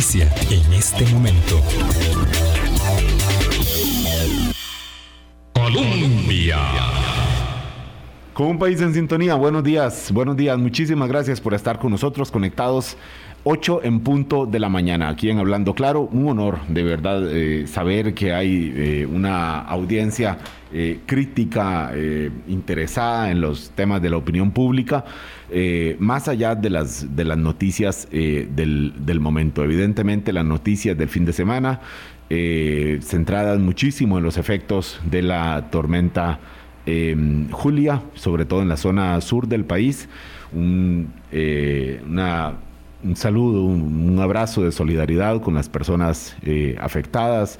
en este momento. Colombia. Con un país en sintonía, buenos días, buenos días, muchísimas gracias por estar con nosotros conectados 8 en punto de la mañana, aquí en Hablando Claro. Un honor, de verdad, eh, saber que hay eh, una audiencia eh, crítica, interesada en los temas de la opinión pública, más allá de las, de las noticias del, del, momento. Evidentemente, las noticias del fin de semana, centradas muchísimo en los efectos de la tormenta Julia, sobre todo en la zona sur del país. Un, una un saludo, un, abrazo de solidaridad con las personas eh, afectadas.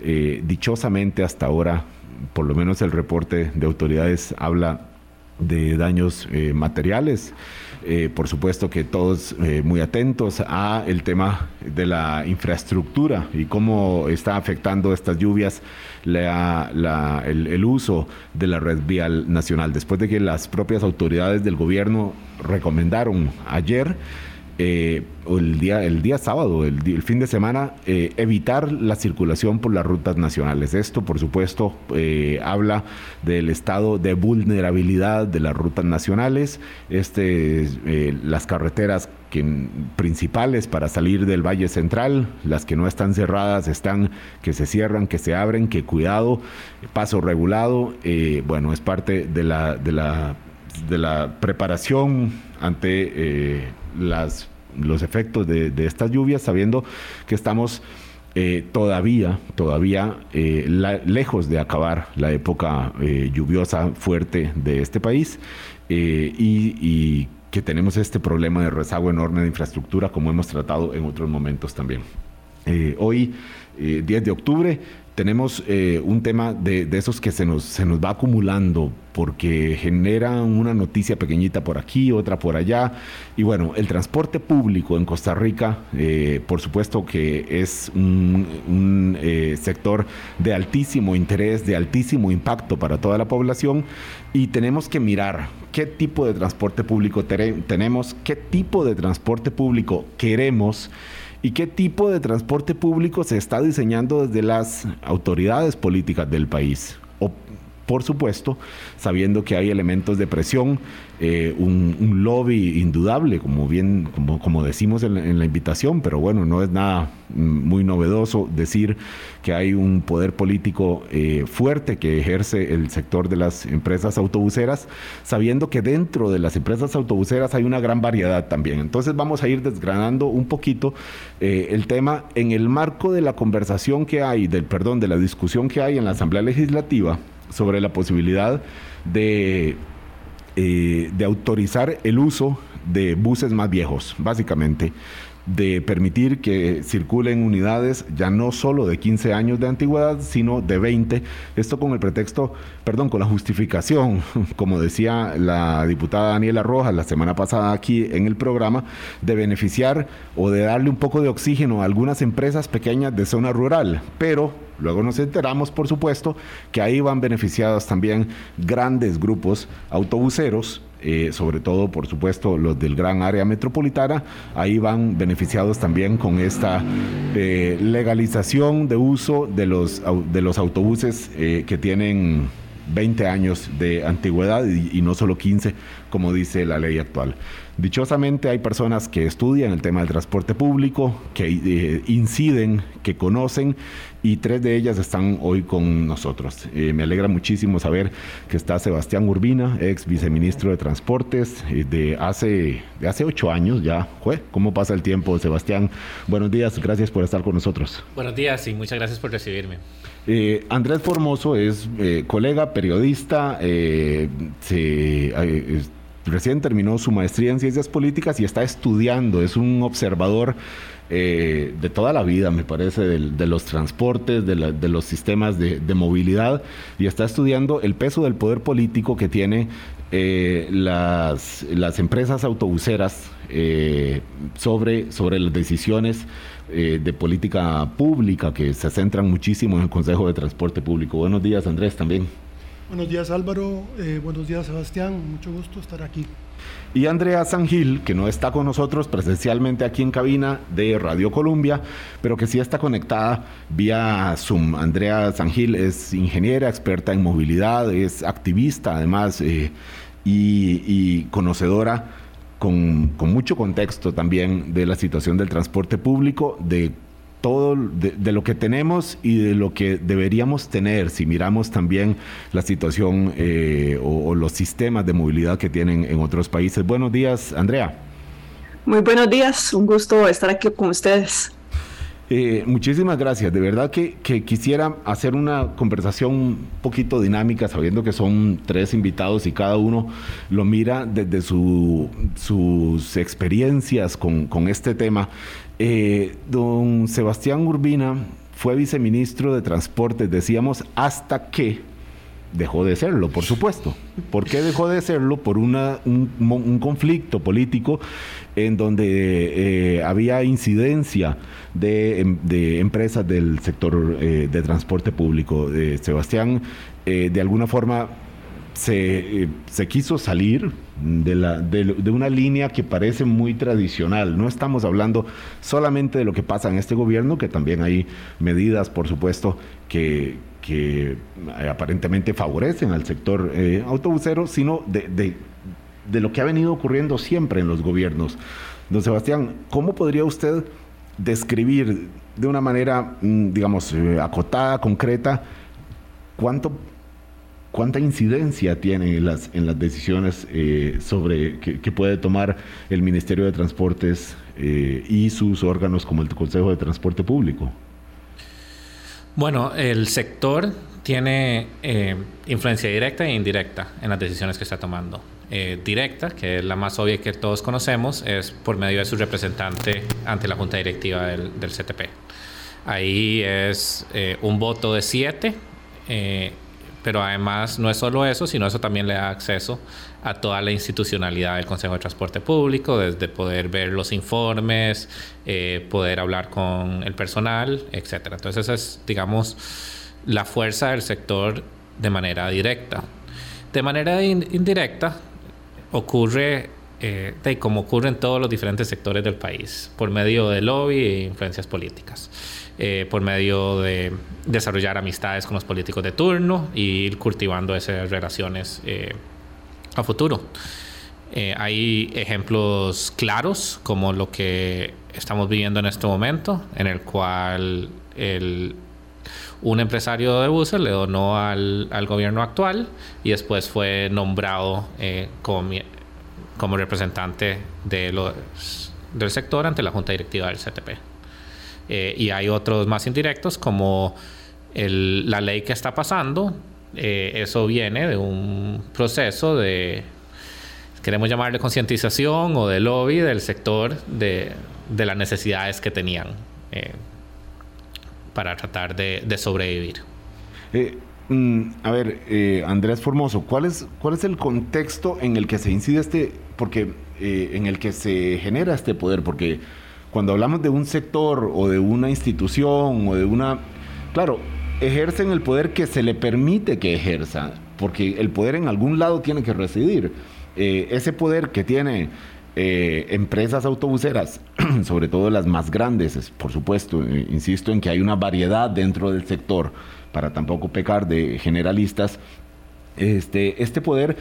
Eh, dichosamente hasta ahora, por lo menos el reporte de autoridades habla de daños eh, materiales. por supuesto que todos muy atentos a el tema de la infraestructura y cómo está afectando estas lluvias el, el, uso de la red vial nacional. Después de que las propias autoridades del gobierno recomendaron ayer eh, el, día, el día sábado, el, fin de semana, eh, evitar la circulación por las rutas nacionales. Esto, por supuesto, eh, habla del estado de vulnerabilidad de las rutas nacionales, este, las carreteras que, principales para salir del Valle Central, las que no están cerradas están, que se cierran, que se abren, que cuidado, paso regulado, bueno, es parte de la, de la, de la preparación ante las los efectos de, estas lluvias, sabiendo que estamos eh, todavía, todavía eh, lejos de acabar la época eh, lluviosa fuerte de este país y, que tenemos este problema de rezago enorme de infraestructura como hemos tratado en otros momentos también. hoy, 10 de octubre, tenemos eh, un tema de, esos que se nos, se nos va acumulando porque generan una noticia pequeñita por aquí, otra por allá. Y bueno, el transporte público en Costa Rica, eh, por supuesto que es un, eh, sector de altísimo interés, de altísimo impacto para toda la población y tenemos que mirar qué tipo de transporte público tenemos, qué tipo de transporte público queremos y qué tipo de transporte público se está diseñando desde las autoridades políticas del país. Por supuesto, sabiendo que hay elementos de presión eh, un, lobby indudable, como bien, como, decimos en la, invitación, pero bueno, no es nada muy novedoso decir que hay un poder político eh, fuerte que ejerce el sector de las empresas autobuseras, sabiendo que dentro de las empresas autobuseras hay una gran variedad también. Entonces vamos a ir desgranando un poquito eh, el tema en el marco de la conversación que hay, del perdón, de la discusión que hay en la Asamblea Legislativa sobre la posibilidad de eh, de autorizar el uso de buses más viejos, básicamente de permitir que circulen unidades ya no solo de 15 años de antigüedad, sino de 20. Esto con el pretexto, perdón, con la justificación, como decía la diputada Daniela Rojas la semana pasada aquí en el programa, de beneficiar o de darle un poco de oxígeno a algunas empresas pequeñas de zona rural. Pero luego nos enteramos, por supuesto, que ahí van beneficiados también grandes grupos autobuseros eh, sobre todo, por supuesto, los del gran área metropolitana, ahí van beneficiados también con esta eh, legalización de uso de los, de los autobuses eh, que tienen 20 años de antigüedad y, no solo 15, como dice la ley actual. Dichosamente hay personas que estudian el tema del transporte público, que eh, inciden, que conocen y tres de ellas están hoy con nosotros. Eh, me alegra muchísimo saber que está Sebastián Urbina, ex viceministro de Transportes eh, de, hace, de hace ocho años ya. ¿Cómo pasa el tiempo, Sebastián? Buenos días, gracias por estar con nosotros. Buenos días y muchas gracias por recibirme. Andrés Formoso es colega, periodista, se, recién terminó su maestría en ciencias políticas y está estudiando, es un observador eh, de toda la vida, me parece, de, los transportes, de, los sistemas de, movilidad, y está estudiando el peso del poder político que tiene eh, las, las, empresas autobuseras eh, sobre, sobre las decisiones de política pública que se centran muchísimo en el Consejo de Transporte Público. Buenos días, Andrés, también. Buenos días Álvaro, eh, buenos días Sebastián, mucho gusto estar aquí. Y Andrea Sangil, que no está con nosotros presencialmente aquí en cabina de Radio Colombia, pero que sí está conectada vía Zoom. Andrea Sangil es ingeniera, experta en movilidad, es activista además eh, y, conocedora con, con mucho contexto también de la situación del transporte público, de todo de, lo que tenemos y de lo que deberíamos tener si miramos también la situación eh, o, los sistemas de movilidad que tienen en otros países. Buenos días, Andrea. Muy buenos días, un gusto estar aquí con ustedes. Eh, muchísimas gracias. De verdad que, quisiera hacer una conversación un poquito dinámica, sabiendo que son tres invitados y cada uno lo mira desde sus experiencias con, con este tema. Eh, don Sebastián Urbina fue viceministro de Transportes, decíamos, hasta que dejó de serlo, por supuesto. ¿Por qué dejó de serlo? Por un, conflicto político en donde eh, había incidencia de, em, empresas del sector eh, de transporte público. Sebastián, de alguna forma, se, se quiso salir de, la, de, una línea que parece muy tradicional. No estamos hablando solamente de lo que pasa en este gobierno, que también hay medidas, por supuesto, que, que eh, aparentemente favorecen al sector eh, autobusero, sino de, de lo que ha venido ocurriendo siempre en los gobiernos. Don Sebastián, ¿cómo podría usted describir de una manera, mm, digamos, eh, acotada, concreta, cuánto cuánta incidencia tiene en las, en las decisiones eh, sobre que, puede tomar el Ministerio de Transportes eh, y sus órganos como el Consejo de Transporte Público. Bueno, el sector tiene eh, influencia directa e indirecta en las decisiones que está tomando. directa, que es la más obvia que todos conocemos, es por medio de su representante ante la Junta Directiva del, del CTP. Ahí es un voto de siete pero además no es solo eso, sino eso también le da acceso a toda la institucionalidad del Consejo de Transporte Público, desde poder ver los informes, eh, poder hablar con el personal, etc. Entonces esa es, digamos, la fuerza del sector de manera directa. De manera indirecta ocurre, eh, como ocurre en todos los diferentes sectores del país, por medio de lobby e influencias políticas. Eh, por medio de desarrollar amistades con los políticos de turno y ir cultivando esas relaciones eh, a futuro. Eh, hay ejemplos claros como lo que estamos viviendo en este momento, en el cual un empresario de buses le donó al, al, gobierno actual y después fue nombrado como, como representante de los, del sector ante la Junta Directiva del CTP. Eh, y hay otros más indirectos como la ley que está pasando. Eh, eso viene de un proceso de, queremos llamarle concientización o de lobby del sector de, de las necesidades que tenían eh, para tratar de, de sobrevivir. Mm, a ver, Andrés Formoso, ¿cuál es, ¿cuál es el contexto en el que se incide este, porque en el que se genera este poder? Porque cuando hablamos de un sector o de una institución o de una... Claro, ejercen el poder que se le permite que ejerza, porque el poder en algún lado tiene que residir. Eh, ese poder que tiene eh, empresas autobuseras, sobre todo las más grandes, por supuesto, eh, insisto en que hay una variedad dentro del sector, para tampoco pecar de generalistas, este, este poder,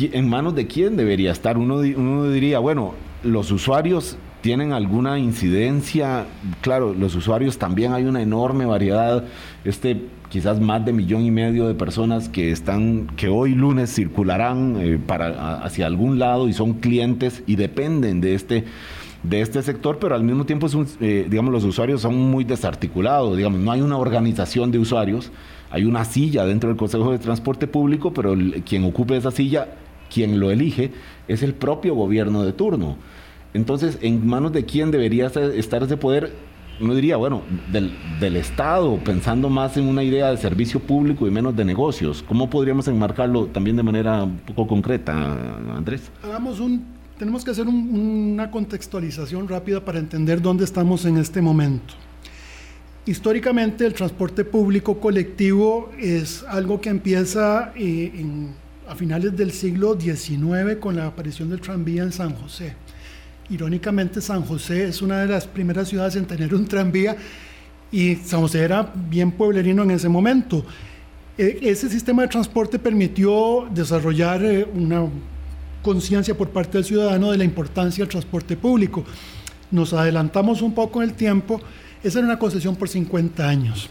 ¿en manos de quién debería estar? Uno, uno diría, bueno, los usuarios tienen alguna incidencia. Claro, los usuarios también hay una enorme variedad. Este quizás más de millón y medio de personas que están, que hoy lunes circularán eh, para hacia algún lado y son clientes y dependen de este de este sector, pero al mismo tiempo es eh, digamos los usuarios son muy desarticulados, digamos no hay una organización de usuarios, hay una silla dentro del Consejo de Transporte Público, pero quien ocupe esa silla, quien lo elige es el propio gobierno de turno. Entonces, ¿en manos de quién debería estar ese poder? Uno diría, bueno, del, Estado, pensando más en una idea de servicio público y menos de negocios. ¿Cómo podríamos enmarcarlo también de manera un poco concreta, Andrés? Hagamos un, tenemos que hacer una contextualización rápida para entender dónde estamos en este momento. históricamente el transporte público colectivo es algo que empieza eh, a finales del siglo XIX con la aparición del tranvía en San José. Irónicamente, San José es una de las primeras ciudades en tener un tranvía y San José era bien pueblerino en ese momento. E, ese sistema de transporte permitió desarrollar eh, una conciencia por parte del ciudadano de la importancia del transporte público. Nos adelantamos un poco en el tiempo, esa era una concesión por 50 años.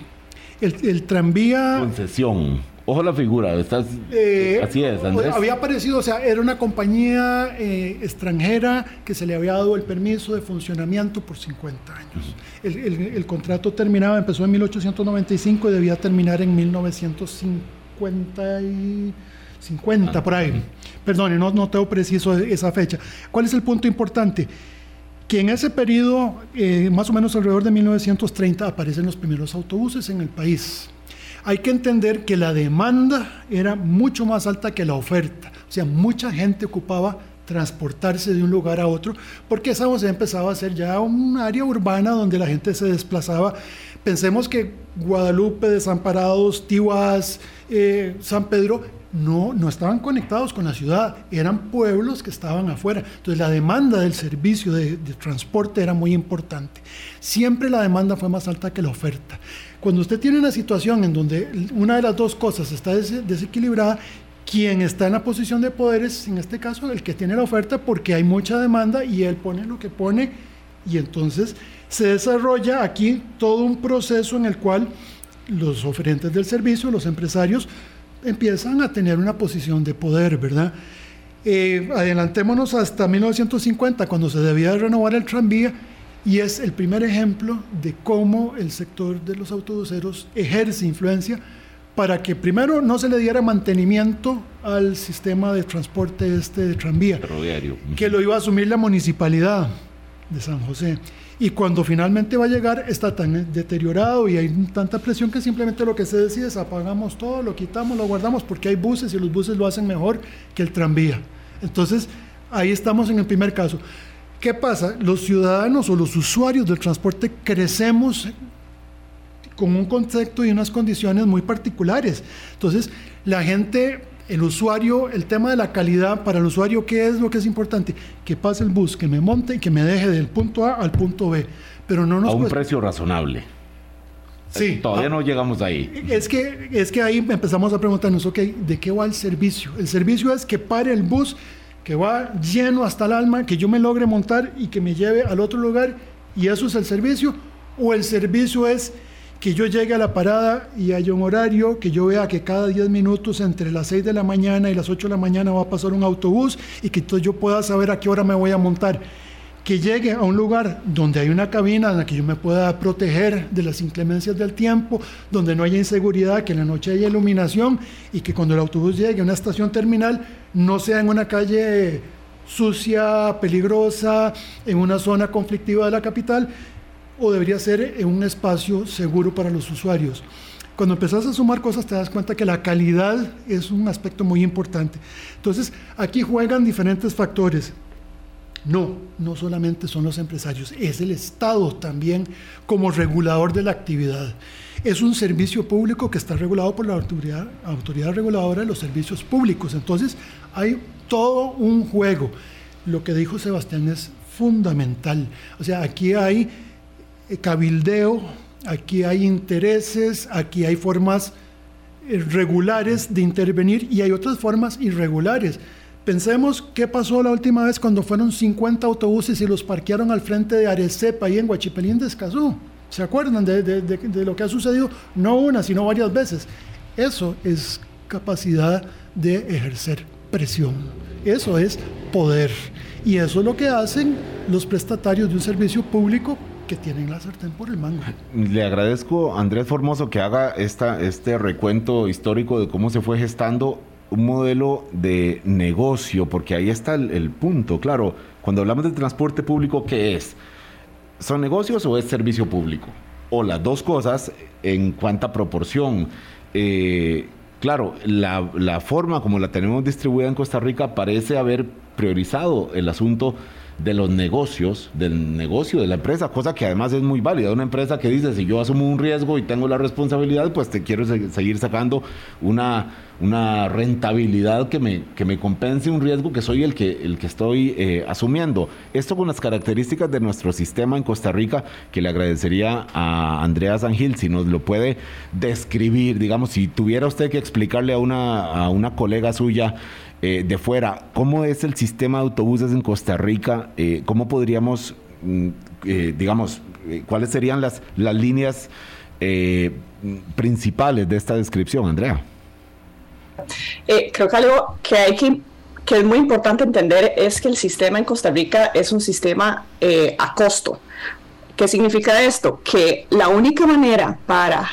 El, el tranvía... Concesión. Ojo la figura, estás, Eh, así es, Andrés. Había aparecido, o sea, era una compañía eh, extranjera que se le había dado el permiso de funcionamiento por 50 años. El, el- el contrato terminaba, empezó en 1895 y debía terminar en 1950 y 50, por ahí. Perdone, no, no tengo preciso esa fecha. ¿Cuál es el punto importante? que en ese periodo, eh, más o menos alrededor de 1930, aparecen los primeros autobuses en el país. Hay que entender que la demanda era mucho más alta que la oferta. O sea, mucha gente ocupaba transportarse de un lugar a otro, porque San José empezaba a ser ya un área urbana donde la gente se desplazaba. Pensemos que Guadalupe, Desamparados, Tihuas, eh, San Pedro no, no estaban conectados con la ciudad, eran pueblos que estaban afuera. Entonces la demanda del servicio de transporte era muy importante. Siempre la demanda fue más alta que la oferta. Cuando usted tiene una situación en donde una de las dos cosas está des- desequilibrada, quien está en la posición de poder es, en este caso, el que tiene la oferta porque hay mucha demanda y él pone lo que pone y entonces se desarrolla aquí todo un proceso en el cual los oferentes del servicio, los empresarios, empiezan a tener una posición de poder, ¿verdad? Eh, adelantémonos hasta 1950, cuando se debía de renovar el tranvía, y es el primer ejemplo de cómo el sector de los autobuseros ejerce influencia para que primero no se le diera mantenimiento al sistema de transporte este de tranvía, Ferroviario. que lo iba a asumir la municipalidad de San José. Y cuando finalmente va a llegar, está tan deteriorado y hay tanta presión que simplemente lo que se decide es apagamos todo, lo quitamos, lo guardamos, porque hay buses y los buses lo hacen mejor que el tranvía. Entonces, ahí estamos en el primer caso. ¿Qué pasa? Los ciudadanos o los usuarios del transporte crecemos con un concepto y unas condiciones muy particulares. Entonces, la gente, el usuario, el tema de la calidad para el usuario, ¿qué es lo que es importante? Que pase el bus, que me monte y que me deje del punto A al punto B. Pero no nos a un cuesta- precio razonable. Sí. Todavía Ah, no llegamos ahí. Es que, es que ahí empezamos a preguntarnos, ok, ¿de qué va el servicio? El servicio es que pare el bus, que va lleno hasta el alma, que yo me logre montar y que me lleve al otro lugar, y eso es el servicio. O el servicio es que yo llegue a la parada y haya un horario, que yo vea que cada 10 minutos entre las 6 de la mañana y las 8 de la mañana va a pasar un autobús y que entonces yo pueda saber a qué hora me voy a montar que llegue a un lugar donde hay una cabina en la que yo me pueda proteger de las inclemencias del tiempo, donde no haya inseguridad, que en la noche haya iluminación y que cuando el autobús llegue a una estación terminal no sea en una calle sucia, peligrosa, en una zona conflictiva de la capital, o debería ser en un espacio seguro para los usuarios. Cuando empezás a sumar cosas te das cuenta que la calidad es un aspecto muy importante. Entonces, aquí juegan diferentes factores. No, no solamente son los empresarios, es el Estado también como regulador de la actividad. Es un servicio público que está regulado por la autoridad, autoridad reguladora de los servicios públicos. Entonces, hay todo un juego. Lo que dijo Sebastián es fundamental. O sea, aquí hay eh, cabildeo, aquí hay intereses, aquí hay formas eh, regulares de intervenir y hay otras formas irregulares. Pensemos qué pasó la última vez cuando fueron 50 autobuses y los parquearon al frente de Arecepa, ahí en Guachipelín de Escazú. ¿Se acuerdan de- de lo que ha sucedido? No una, sino varias veces. Eso es capacidad de ejercer presión. Eso es poder. Y eso es lo que hacen los prestatarios de un servicio público que tienen la sartén por el mango. Le agradezco a Andrés Formoso que haga esta, este recuento histórico de cómo se fue gestando un modelo de negocio, porque ahí está el, punto. Claro, cuando hablamos de transporte público, ¿qué es? ¿Son negocios o es servicio público? O las dos cosas, ¿en cuánta proporción? Eh, claro, la, la forma como la tenemos distribuida en Costa Rica parece haber priorizado el asunto de los negocios, del negocio de la empresa, cosa que además es muy válida. Una empresa que dice, si yo asumo un riesgo y tengo la responsabilidad, pues te quiero seguir sacando una, una rentabilidad que me, que me compense un riesgo que soy el que, el que estoy eh, asumiendo. Esto con las características de nuestro sistema en Costa Rica, que le agradecería a Andrea Sangil si nos lo puede describir, digamos, si tuviera usted que explicarle a una, a una colega suya, eh, de fuera, ¿cómo es el sistema de autobuses en Costa Rica? Eh, ¿Cómo podríamos, mm, eh, digamos, cuáles serían las, las líneas principales de esta descripción, Andrea? creo que algo que hay que que es muy importante entender es que el sistema en Costa Rica es un sistema a costo. ¿Qué significa esto? Que la única manera para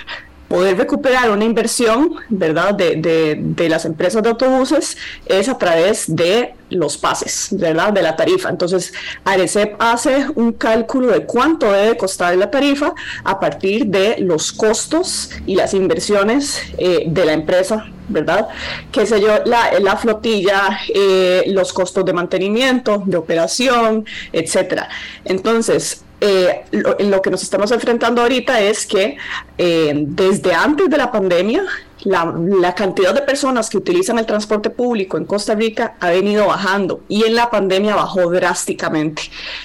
poder recuperar una inversión, ¿verdad?, de, de, las empresas de autobuses es a través de los pases, ¿verdad?, de la tarifa. Entonces, ARECEP hace un cálculo de cuánto debe costar la tarifa a partir de los costos y las inversiones eh, de la empresa, ¿verdad? Qué sé yo, la, la flotilla, eh, los costos de mantenimiento, de operación, etcétera. Entonces, eh, lo, que nos estamos enfrentando ahorita es que eh, desde antes de la pandemia, la, cantidad de personas que utilizan el transporte público en Costa Rica ha venido bajando y en la pandemia bajó drásticamente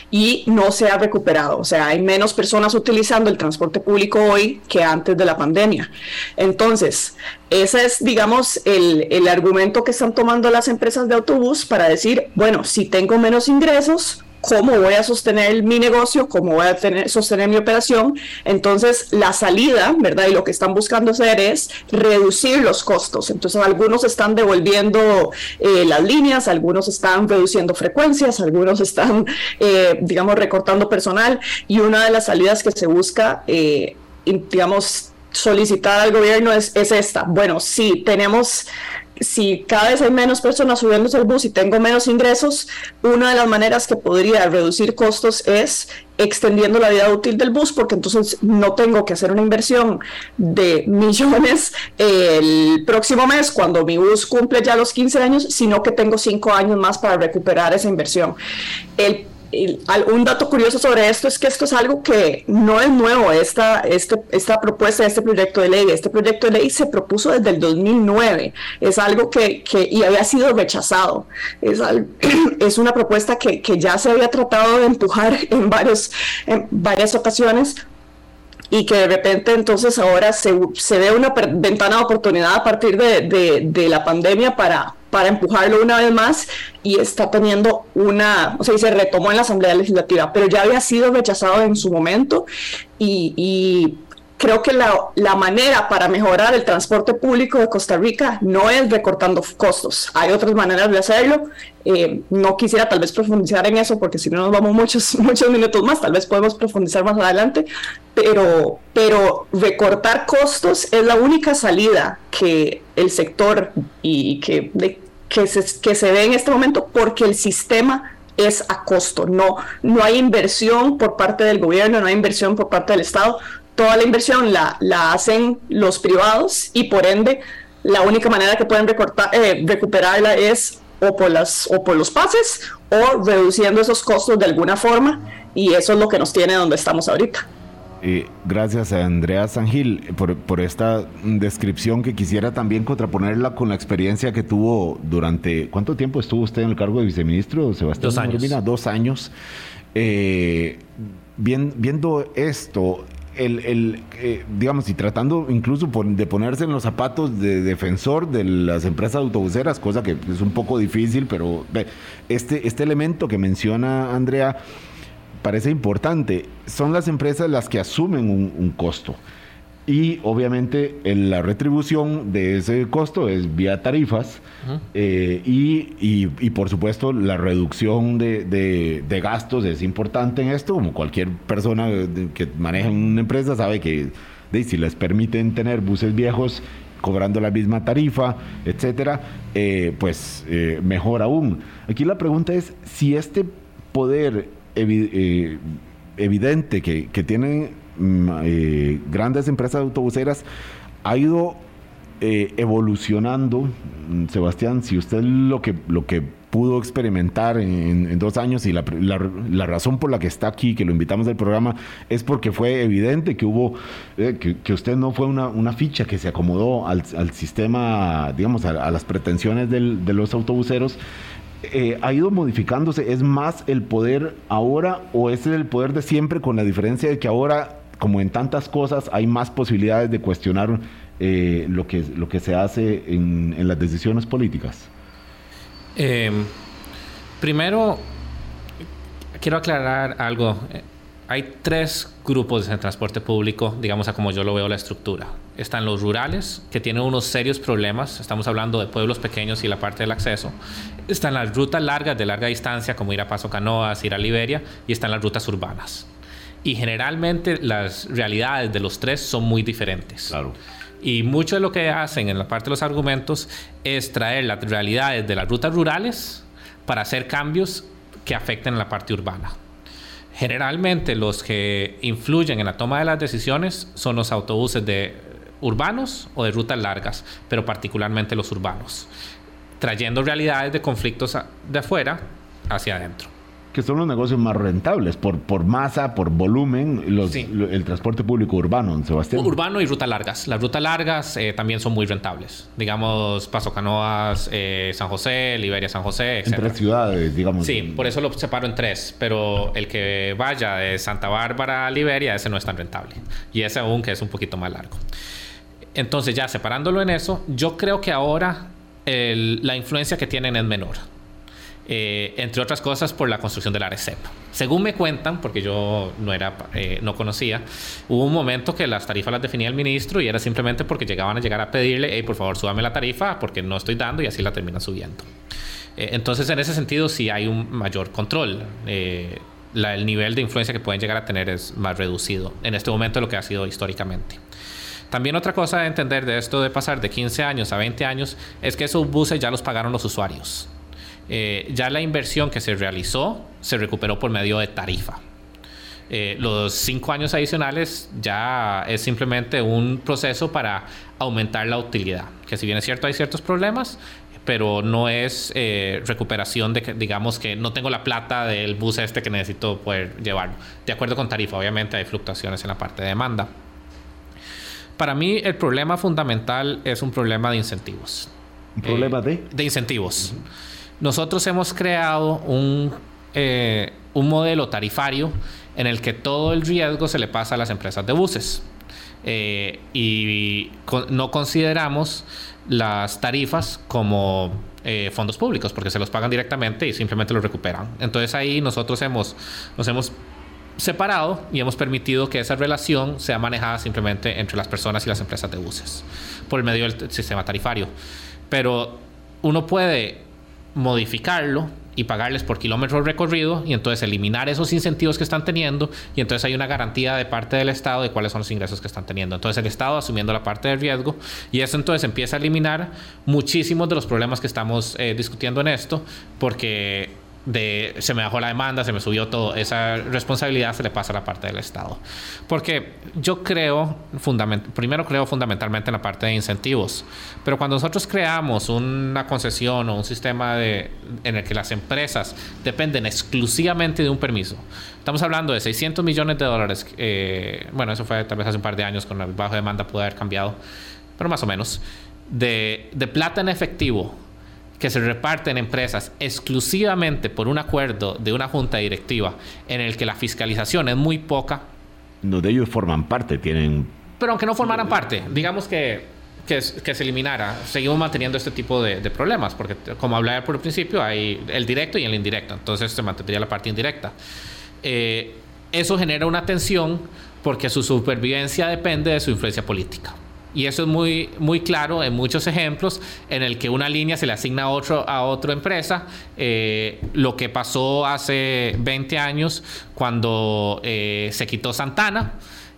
y no se ha recuperado. O sea, hay menos personas utilizando el transporte público hoy que antes de la pandemia. Entonces, ese es, digamos, el, el argumento que están tomando las empresas de autobús para decir, bueno, si tengo menos ingresos, cómo voy a sostener mi negocio, cómo voy a tener, sostener mi operación. Entonces, la salida, ¿verdad? Y lo que están buscando hacer es reducir los costos. Entonces, algunos están devolviendo eh, las líneas, algunos están reduciendo frecuencias, algunos están, eh, digamos, recortando personal. Y una de las salidas que se busca, eh, digamos, solicitar al gobierno es, es esta. Bueno, sí, tenemos si cada vez hay menos personas subiendo al bus y tengo menos ingresos, una de las maneras que podría reducir costos es extendiendo la vida útil del bus, porque entonces no tengo que hacer una inversión de millones el próximo mes cuando mi bus cumple ya los 15 años, sino que tengo 5 años más para recuperar esa inversión. El un dato curioso sobre esto es que esto es algo que no es nuevo, esta, este, esta propuesta, este proyecto de ley. Este proyecto de ley se propuso desde el 2009. Es algo que, que y había sido rechazado. Es, es una propuesta que, que, ya se había tratado de empujar en, varios, en varias ocasiones y que de repente entonces ahora se, se ve una ventana de oportunidad a partir de, de, de la pandemia para, para empujarlo una vez más y está teniendo una, o sea, se retomó en la Asamblea Legislativa, pero ya había sido rechazado en su momento y, creo que la, la, manera para mejorar el transporte público de Costa Rica no es recortando costos, hay otras maneras de hacerlo. Eh, no quisiera tal vez profundizar en eso porque si no nos vamos muchos, muchos minutos más, tal vez podemos profundizar más adelante, pero, pero recortar costos es la única salida que el sector y que, que, se, que se ve en este momento porque el sistema es a costo, no, no hay inversión por parte del gobierno, no hay inversión por parte del Estado, toda la inversión la, la hacen los privados y por ende la única manera que pueden recortar, eh, recuperarla es o por, las, o por los pases o reduciendo esos costos de alguna forma y eso es lo que nos tiene donde estamos ahorita. Eh, gracias a Andrea Sangil por, por, esta descripción que quisiera también contraponerla con la experiencia que tuvo durante... ¿Cuánto tiempo estuvo usted en el cargo de viceministro, Sebastián? Dos años. dos años. Eh, bien, viendo esto, el, el eh, digamos, y tratando incluso de ponerse en los zapatos de defensor de las empresas autobuseras, cosa que es un poco difícil, pero este, este elemento que menciona Andrea parece importante. Son las empresas las que asumen un, costo. Y obviamente la retribución de ese costo es vía tarifas eh, y, por supuesto la reducción de, gastos es importante en esto, como cualquier persona que maneja una empresa sabe que si les permiten tener buses viejos cobrando la misma tarifa, etcétera, eh, pues eh, mejor aún. Aquí la pregunta es si este poder evidente que, tienen mm, eh, grandes empresas autobuseras ha ido eh, evolucionando. Mm, Sebastián, si usted lo que, lo que pudo experimentar en, dos años y la, razón por la que está aquí, que lo invitamos al programa, es porque fue evidente que hubo, eh, que, usted no fue una, ficha que se acomodó al, sistema, digamos, a, las pretensiones de los autobuseros. Ha ido modificándose. ¿Es más el poder ahora o es el poder de siempre con la diferencia de que ahora, como en tantas cosas, hay más posibilidades de cuestionar eh, lo, que, lo que se hace en, las decisiones políticas? Em, primero, quiero aclarar algo. Hay tres grupos de transporte público, digamos a como yo lo veo la estructura. Están los rurales, que tienen unos serios problemas. Estamos hablando de pueblos pequeños y la parte del acceso. Están las rutas largas de larga distancia, como ir a Paso Canoas, ir a Liberia, y están las rutas urbanas. Y generalmente las realidades de los tres son muy diferentes. Claro. Y mucho de lo que hacen en la parte de los argumentos es traer las realidades de las rutas rurales para hacer cambios que afecten a la parte urbana. Generalmente los que influyen en la toma de las decisiones son los autobuses de urbanos o de rutas largas, pero particularmente los urbanos, trayendo realidades de conflictos de afuera hacia adentro que son los negocios más rentables por, por masa, por volumen, los, el transporte público urbano, Sebastián. Urbano y rutas largas. Las rutas largas eh, también son muy rentables. Digamos, Paso Canoas, eh, San José, Liberia, San José, etc. En tres ciudades, digamos. Sí, por eso lo separo en tres. Pero el que vaya de Santa Bárbara a Liberia, ese no es tan rentable. Y ese aún que es un poquito más largo. Entonces, ya separándolo en eso, yo creo que ahora la influencia que tienen es menor eh, entre otras cosas por la construcción de la RECEP. Según me cuentan, porque yo no, era, eh, no conocía, hubo un momento que las tarifas las definía el ministro y era simplemente porque llegaban a llegar a pedirle, hey, por favor, súbame la tarifa porque no estoy dando y así la terminan subiendo. Eh, entonces, en ese sentido, sí hay un mayor control. el nivel de influencia que pueden llegar a tener es más reducido en este momento de lo que ha sido históricamente. También otra cosa de entender de esto de pasar de 15 años a 20 años es que esos buses ya los pagaron los usuarios. Eh, ya la inversión que se realizó se recuperó por medio de tarifa. Eh, los cinco años adicionales ya es simplemente un proceso para aumentar la utilidad, que si bien es cierto hay ciertos problemas, pero no es eh, recuperación de que digamos que no tengo la plata del bus este que necesito poder llevarlo. De acuerdo con tarifa, obviamente hay fluctuaciones en la parte de demanda. Para mí el problema fundamental es un problema de incentivos. ¿Un problema de? De incentivos. Nosotros hemos creado un, eh, un modelo tarifario en el que todo el riesgo se le pasa a las empresas de buses. Eh, y no consideramos las tarifas como eh, fondos públicos porque se los pagan directamente y simplemente los recuperan. Entonces ahí nosotros hemos, nos hemos separado y hemos permitido que esa relación sea manejada simplemente entre las personas y las empresas de buses por medio del sistema tarifario. Pero uno puede modificarlo y pagarles por kilómetro recorrido y entonces eliminar esos incentivos que están teniendo y entonces hay una garantía de parte del Estado de cuáles son los ingresos que están teniendo. Entonces el Estado asumiendo la parte del riesgo y eso entonces empieza a eliminar muchísimos de los problemas que estamos eh, discutiendo en esto porque de se me bajó la demanda, se me subió todo, esa responsabilidad se le pasa a la parte del Estado. Porque yo creo, primero creo fundamentalmente en la parte de incentivos, pero cuando nosotros creamos una concesión o un sistema de, en el que las empresas dependen exclusivamente de un permiso, estamos hablando de 600 millones de dólares, eh, bueno, eso fue tal vez hace un par de años con la baja demanda puede haber cambiado, pero más o menos, de plata en efectivo que se reparten empresas exclusivamente por un acuerdo de una junta directiva en el que la fiscalización es muy poca. No, de ellos forman parte, tienen... Pero aunque no formaran parte, digamos que, que, se eliminara, seguimos manteniendo este tipo de, problemas, porque como hablaba por el principio, hay el directo y el indirecto, entonces se mantendría la parte indirecta. Eh, eso genera una tensión porque su supervivencia depende de su influencia política. Y eso es muy, muy claro en muchos ejemplos en el que una línea se le asigna a, otro, a otra empresa. Eh, lo que pasó hace 20 años cuando eh, se quitó Santana.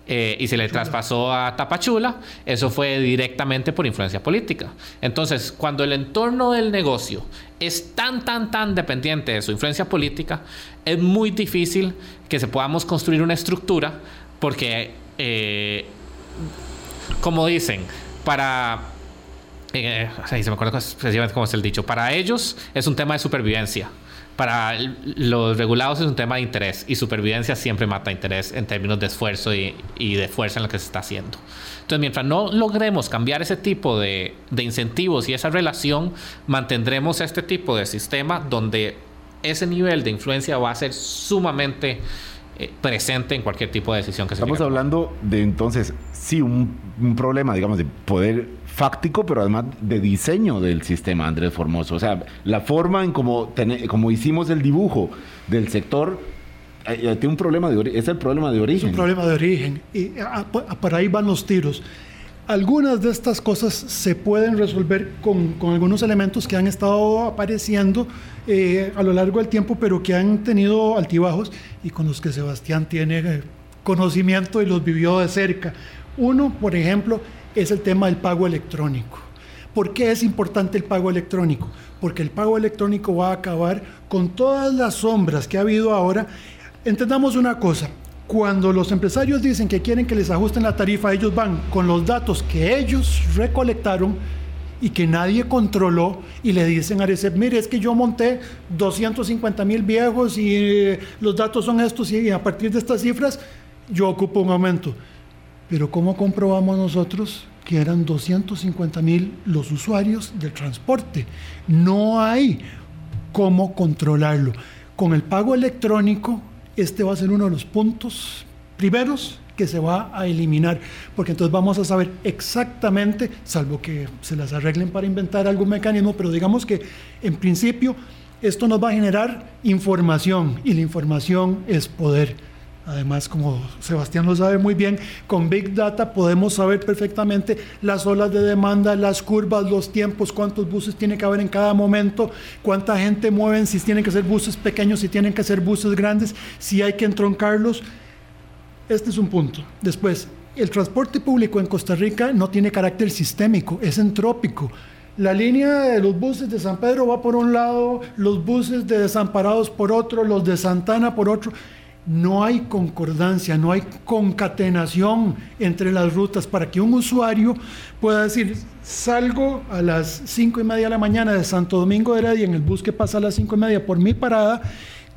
Eh, y se le traspasó a Tapachula, eso fue directamente por influencia política. Entonces, cuando el entorno del negocio es tan, tan, tan dependiente de su influencia política, es muy difícil que se podamos construir una estructura porque como dicen, para eh, se me acuerdo cómo es el dicho, para ellos es un tema de supervivencia. Para los regulados es un tema de interés y supervivencia siempre mata interés en términos de esfuerzo y, y de fuerza en lo que se está haciendo. Entonces, mientras no logremos cambiar ese tipo de, de incentivos y esa relación, mantendremos este tipo de sistema donde ese nivel de influencia va a ser sumamente eh, presente en cualquier tipo de decisión que se Estamos hablando de entonces, sí, un, un, problema, digamos, de poder fáctico, pero además de diseño del sistema, Andrés Formoso. O sea, la forma en como, como hicimos el dibujo del sector eh, eh, tiene un problema de es el problema de origen. Es un problema de origen. Y ah, por ahí van los tiros. Algunas de estas cosas se pueden resolver con, algunos elementos que han estado apareciendo eh, a lo largo del tiempo, pero que han tenido altibajos y con los que Sebastián tiene conocimiento y los vivió de cerca. Uno, por ejemplo, es el tema del pago electrónico. ¿Por qué es importante el pago electrónico? Porque el pago electrónico va a acabar con todas las sombras que ha habido ahora Entendamos una cosa, cuando los empresarios dicen que quieren que les ajusten la tarifa, ellos van con los datos que ellos recolectaron y que nadie controló y le dicen a Arecep, mire, es que yo monté 250 mil viejos y eh, los datos son estos y a partir de estas cifras yo ocupo un aumento. Pero ¿cómo comprobamos nosotros que eran 250 mil los usuarios del transporte? No hay cómo controlarlo. Con el pago electrónico este va a ser uno de los puntos primeros que se va a eliminar, porque entonces vamos a saber exactamente, salvo que se las arreglen para inventar algún mecanismo, pero digamos que en principio esto nos va a generar información y la información es poder. Además, como Sebastián lo sabe muy bien, con Big Data podemos saber perfectamente las olas de demanda, las curvas, los tiempos, cuántos buses tiene que haber en cada momento, cuánta gente mueven, si tienen que ser buses pequeños, si tienen que ser buses grandes, si hay que entroncarlos. Este es un punto. Después, el transporte público en Costa Rica no tiene carácter sistémico, es entrópico. La línea de los buses de San Pedro va por un lado, los buses de Desamparados por otro, los de Santana por otro no hay concordancia, no hay concatenación entre las rutas para que un usuario pueda decir, salgo a las cinco y media de la mañana de Santo Domingo de Heredia en el bus que pasa a las cinco y media por mi parada,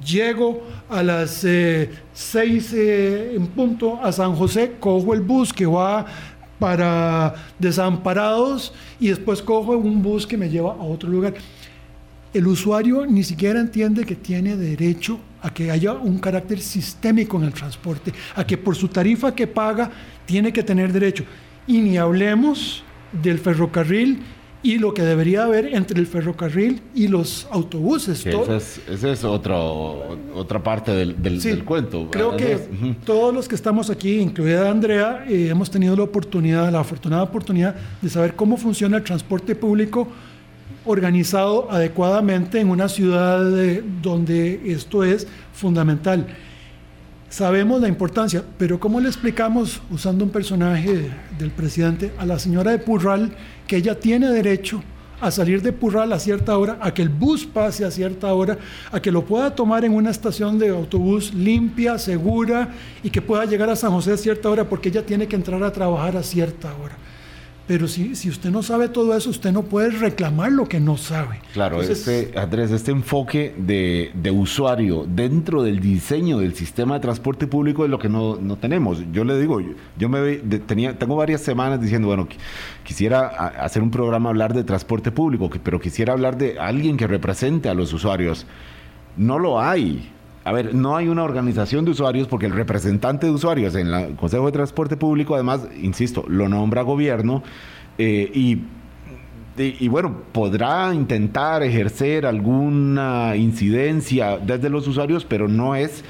llego a las eh, seis eh, en punto a San José, cojo el bus que va para desamparados y después cojo un bus que me lleva a otro lugar. El usuario ni siquiera entiende que tiene derecho a que haya un carácter sistémico en el transporte, a que por su tarifa que paga tiene que tener derecho. Y ni hablemos del ferrocarril y lo que debería haber entre el ferrocarril y los autobuses. esa es, otra parte del, cuento. Creo que todos los que estamos aquí, incluida Andrea, eh, hemos tenido la oportunidad, la afortunada oportunidad de saber cómo funciona el transporte público organizado adecuadamente en una ciudad donde esto es fundamental. Sabemos la importancia, pero ¿cómo le explicamos, usando un personaje del presidente, a la señora de Purral que ella tiene derecho a salir de Purral a cierta hora, a que el bus pase a cierta hora, a que lo pueda tomar en una estación de autobús limpia, segura y que pueda llegar a San José a cierta hora porque ella tiene que entrar a trabajar a cierta hora? Pero si, si usted no sabe todo eso, usted no puede reclamar lo que no sabe. Claro, este, Andrés, este enfoque de, de, usuario dentro del diseño del sistema de transporte público es lo que no, no tenemos. Yo le digo, yo, me tenía, tengo varias semanas diciendo, bueno, quisiera hacer un programa hablar de transporte público, pero quisiera hablar de alguien que represente a los usuarios. No lo hay. A ver, no hay una organización de usuarios porque el representante de usuarios en el Consejo de Transporte Público, además, insisto, lo nombra gobierno eh, y, bueno, podrá intentar ejercer alguna incidencia desde los usuarios, pero no es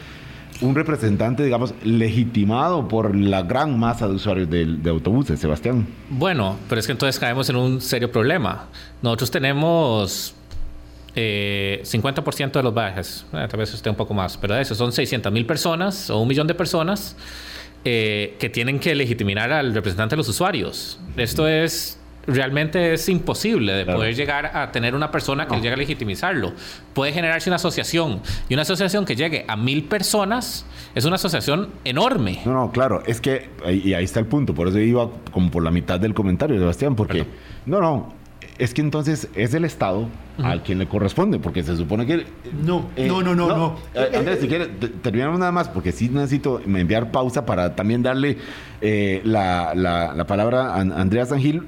un representante, digamos, legitimado por la gran masa de usuarios de, de, autobuses, Sebastián. Bueno, pero es que entonces caemos en un serio problema. Nosotros tenemos eh, 50% de los viajes, eh, tal vez esté un poco más, pero eso son 600 mil personas o un millón de personas eh, que tienen que legitimar al representante de los usuarios. Esto es realmente es imposible de poder llegar a tener una persona que llegue a legitimizarlo. Puede generarse una asociación y una asociación que llegue a mil personas es una asociación enorme. No, no, claro, es que y ahí está el punto, por eso iba como por la mitad del comentario, Sebastián, porque no, no, es que entonces es el Estado al quien le corresponde, porque se supone que... No, no, no, no, no. Eh, Andrés, si quieres, terminamos nada más, porque sí necesito enviar pausa para también darle eh, la, la, palabra a Andrea Sangil.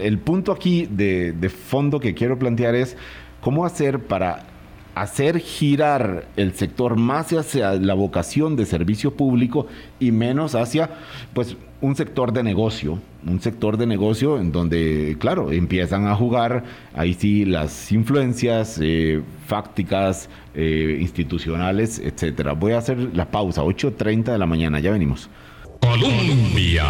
el punto aquí de, de fondo que quiero plantear es cómo hacer para hacer girar el sector más hacia la vocación de servicio público y menos hacia pues un sector de negocio, un sector de negocio en donde, claro, empiezan a jugar ahí sí las influencias eh, fácticas, eh, institucionales, etcétera. Voy a hacer la pausa, 8.30 de la mañana, ya venimos. Colombia.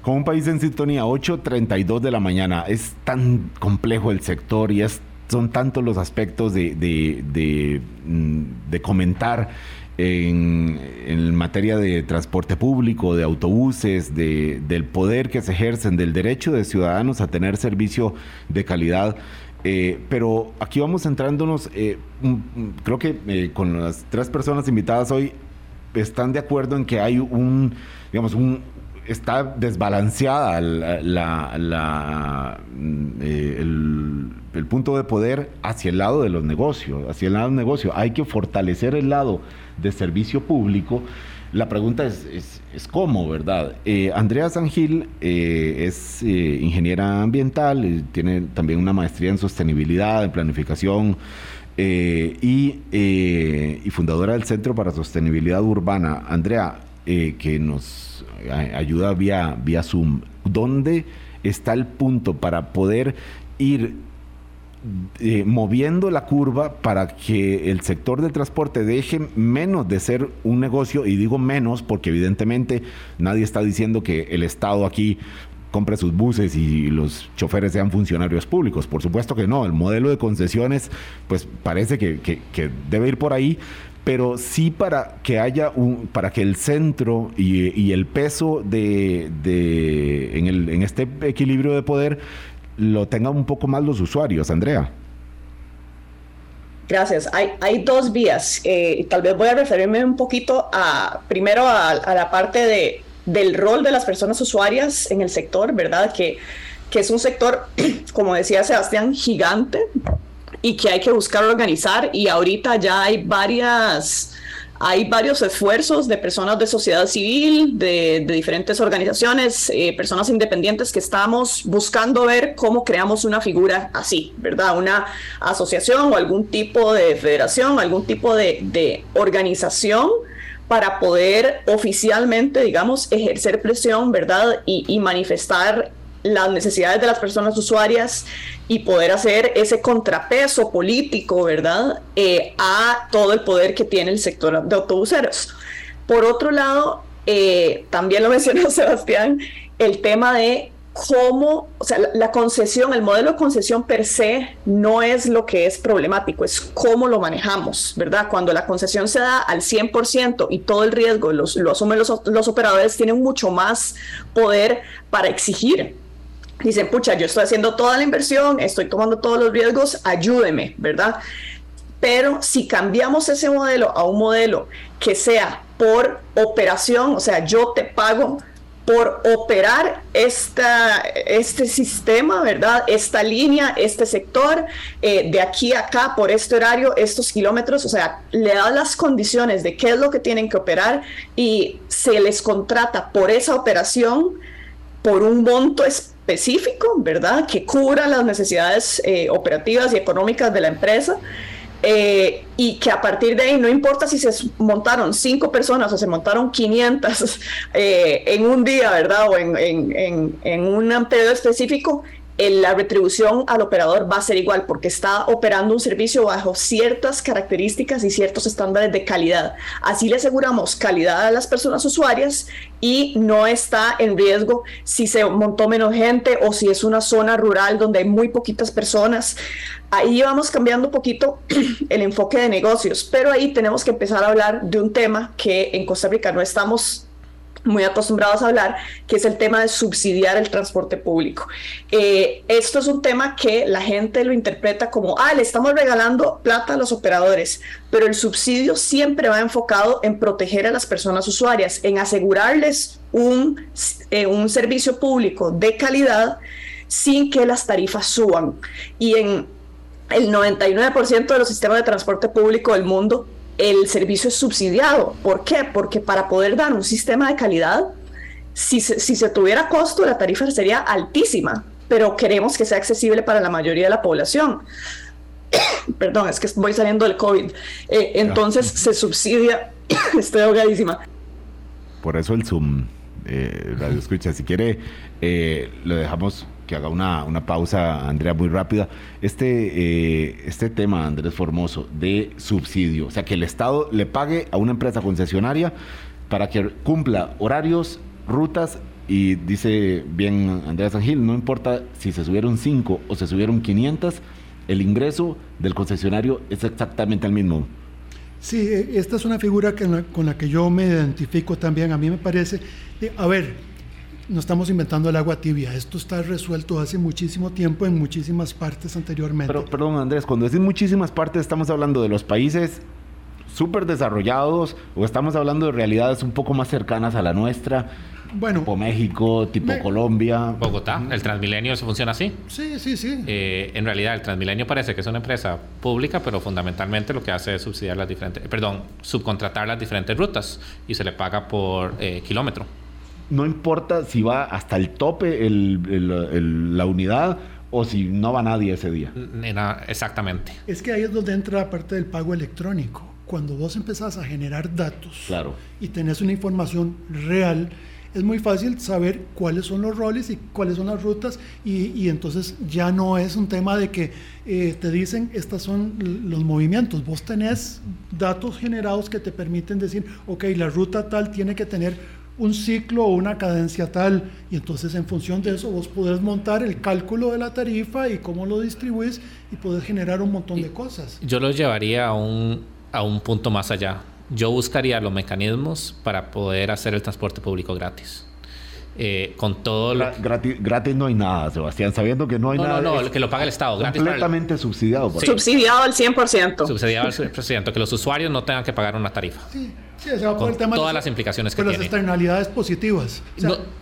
Con un país en sintonía, 8.32 de la mañana. Es tan complejo el sector y es son tantos los aspectos de, de, mm, comentar en, materia de transporte público, de autobuses, del poder que se ejercen, del derecho de ciudadanos a tener servicio de calidad. Eh, pero aquí vamos centrándonos, eh, creo que eh, con las tres personas invitadas hoy están de acuerdo en que hay un, digamos, un, está desbalanceada la, eh, punto de poder hacia el lado de los negocios, hacia el lado del negocio. Hay que fortalecer el lado de servicio público. La pregunta es, es, cómo, ¿verdad? Eh, Andrea Sangil eh, es ingeniera ambiental, tiene también una maestría en sostenibilidad, en planificación y, y fundadora del Centro para Sostenibilidad Urbana. Andrea, que nos ayuda vía, vía Zoom. ¿Dónde está el punto para poder ir eh, moviendo la curva para que el sector del transporte deje menos de ser un negocio, y digo menos porque evidentemente nadie está diciendo que el Estado aquí compre sus buses y los choferes sean funcionarios públicos. Por supuesto que no, el modelo de concesiones pues parece que, debe ir por ahí, pero sí para que haya un, para que el centro y, el peso de, en, este equilibrio de poder lo tengan un poco más los usuarios, Andrea. Gracias. Hay, dos vías. Eh, tal vez voy a referirme un poquito a, primero a, la parte de, del rol de las personas usuarias en el sector, ¿verdad? Que, que es un sector, como decía Sebastián, gigante, y que hay que buscar organizar y ahorita ya hay varias hay varios esfuerzos de personas de sociedad civil, de, diferentes organizaciones, eh, personas independientes que estamos buscando ver cómo creamos una figura así, ¿verdad? Una asociación o algún tipo de federación, algún tipo de, organización para poder oficialmente, digamos, ejercer presión, ¿verdad? Y manifestar las necesidades de las personas usuarias y poder hacer ese contrapeso político, ¿verdad?, eh, a todo el poder que tiene el sector de autobuseros. Por otro lado, eh, también lo mencionó Sebastián, el tema de cómo, o sea, la, concesión, el modelo de concesión per se no es lo que es problemático, es cómo lo manejamos, ¿verdad? Cuando la concesión se da al 100% y todo el riesgo lo asumen los, los operadores, tienen mucho más poder para exigir dicen, pucha, yo estoy haciendo toda la inversión, estoy tomando todos los riesgos, ayúdeme, ¿verdad? Pero si cambiamos ese modelo a un modelo que sea por operación, o sea, yo te pago por operar esta, este sistema, ¿verdad? Esta línea, este sector, eh, de aquí a acá, por este horario, estos kilómetros, o sea, le da las condiciones de qué es lo que tienen que operar y se les contrata por esa operación por un monto específico, ¿verdad? Que cubra las necesidades eh, operativas y económicas de la empresa. Eh, y que a partir de ahí, no importa si se montaron cinco personas o se montaron 500 eh, en un día, ¿verdad? O en, en, en, en un periodo específico, la retribución al operador va a ser igual porque está operando un servicio bajo ciertas características y ciertos estándares de calidad. Así le aseguramos calidad a las personas usuarias y no está en riesgo si se montó menos gente o si es una zona rural donde hay muy poquitas personas. Ahí vamos cambiando un poquito el enfoque de negocios, pero ahí tenemos que empezar a hablar de un tema que en Costa Rica no estamos muy acostumbrados a hablar, que es el tema de subsidiar el transporte público. Eh, esto es un tema que la gente lo interpreta como, ah, le estamos regalando plata a los operadores, pero el subsidio siempre va enfocado en proteger a las personas usuarias, en asegurarles un, eh, un servicio público de calidad sin que las tarifas suban. Y en el 99% de los sistemas de transporte público del mundo, el servicio es subsidiado. ¿Por qué? Porque para poder dar un sistema de calidad, si se, si se tuviera costo, la tarifa sería altísima, pero queremos que sea accesible para la mayoría de la población. Perdón, es que voy saliendo del COVID. Eh, entonces se subsidia, estoy ahogadísima. Por eso el Zoom, eh, Radio Escucha, si quiere, eh, lo dejamos que haga una, una, pausa, Andrea, muy rápida. Este, eh, este tema, Andrés Formoso, de subsidio, o sea, que el Estado le pague a una empresa concesionaria para que cumpla horarios, rutas y dice bien Andrea Sangil, no importa si se subieron 5 o se subieron 500, el ingreso del concesionario es exactamente el mismo. Sí, e, esta es una figura que, con la que yo me identifico también. A mí me parece, a ver, no estamos inventando el agua tibia. Esto está resuelto hace muchísimo tiempo en muchísimas partes anteriormente. Pero, perdón, Andrés, cuando decís muchísimas partes, estamos hablando de los países súper desarrollados o estamos hablando de realidades un poco más cercanas a la nuestra. Bueno, tipo México, tipo Colombia. Bogotá, el Transmilenio se funciona así. Sí, sí, sí. Eh, en realidad, el Transmilenio parece que es una empresa pública, pero fundamentalmente lo que hace es subsidiar las diferentes, perdón, subcontratar las diferentes rutas y se le paga por eh, kilómetro no importa si va hasta el tope la unidad o si no va nadie ese día. Exactamente. Es que ahí es donde entra la parte del pago electrónico. Cuando vos empezás a generar datos claro. y tenés una información real, es muy fácil saber cuáles son los roles y cuáles son las rutas y, entonces ya no es un tema de que eh, te dicen estos son los movimientos, vos tenés datos generados que te permiten decir, ok, la ruta tal tiene que tener un ciclo o una cadencia tal y entonces en función de eso vos podés montar el cálculo de la tarifa y cómo lo distribuís y podés generar un montón de cosas. Yo lo llevaría a un, a un punto más allá. Yo buscaría los mecanismos para poder hacer el transporte público gratis. Eh, con todo lo gratis, gratis, no hay nada, Sebastián, sabiendo que no hay nada. No, no, que lo paga el Estado. completamente subsidiado. Subsidiado al 100%. Subsidiado al 100%, que los usuarios no tengan que pagar una tarifa. Sí. Sí, se va por el tema todas las implicaciones que tiene. las externalidades positivas.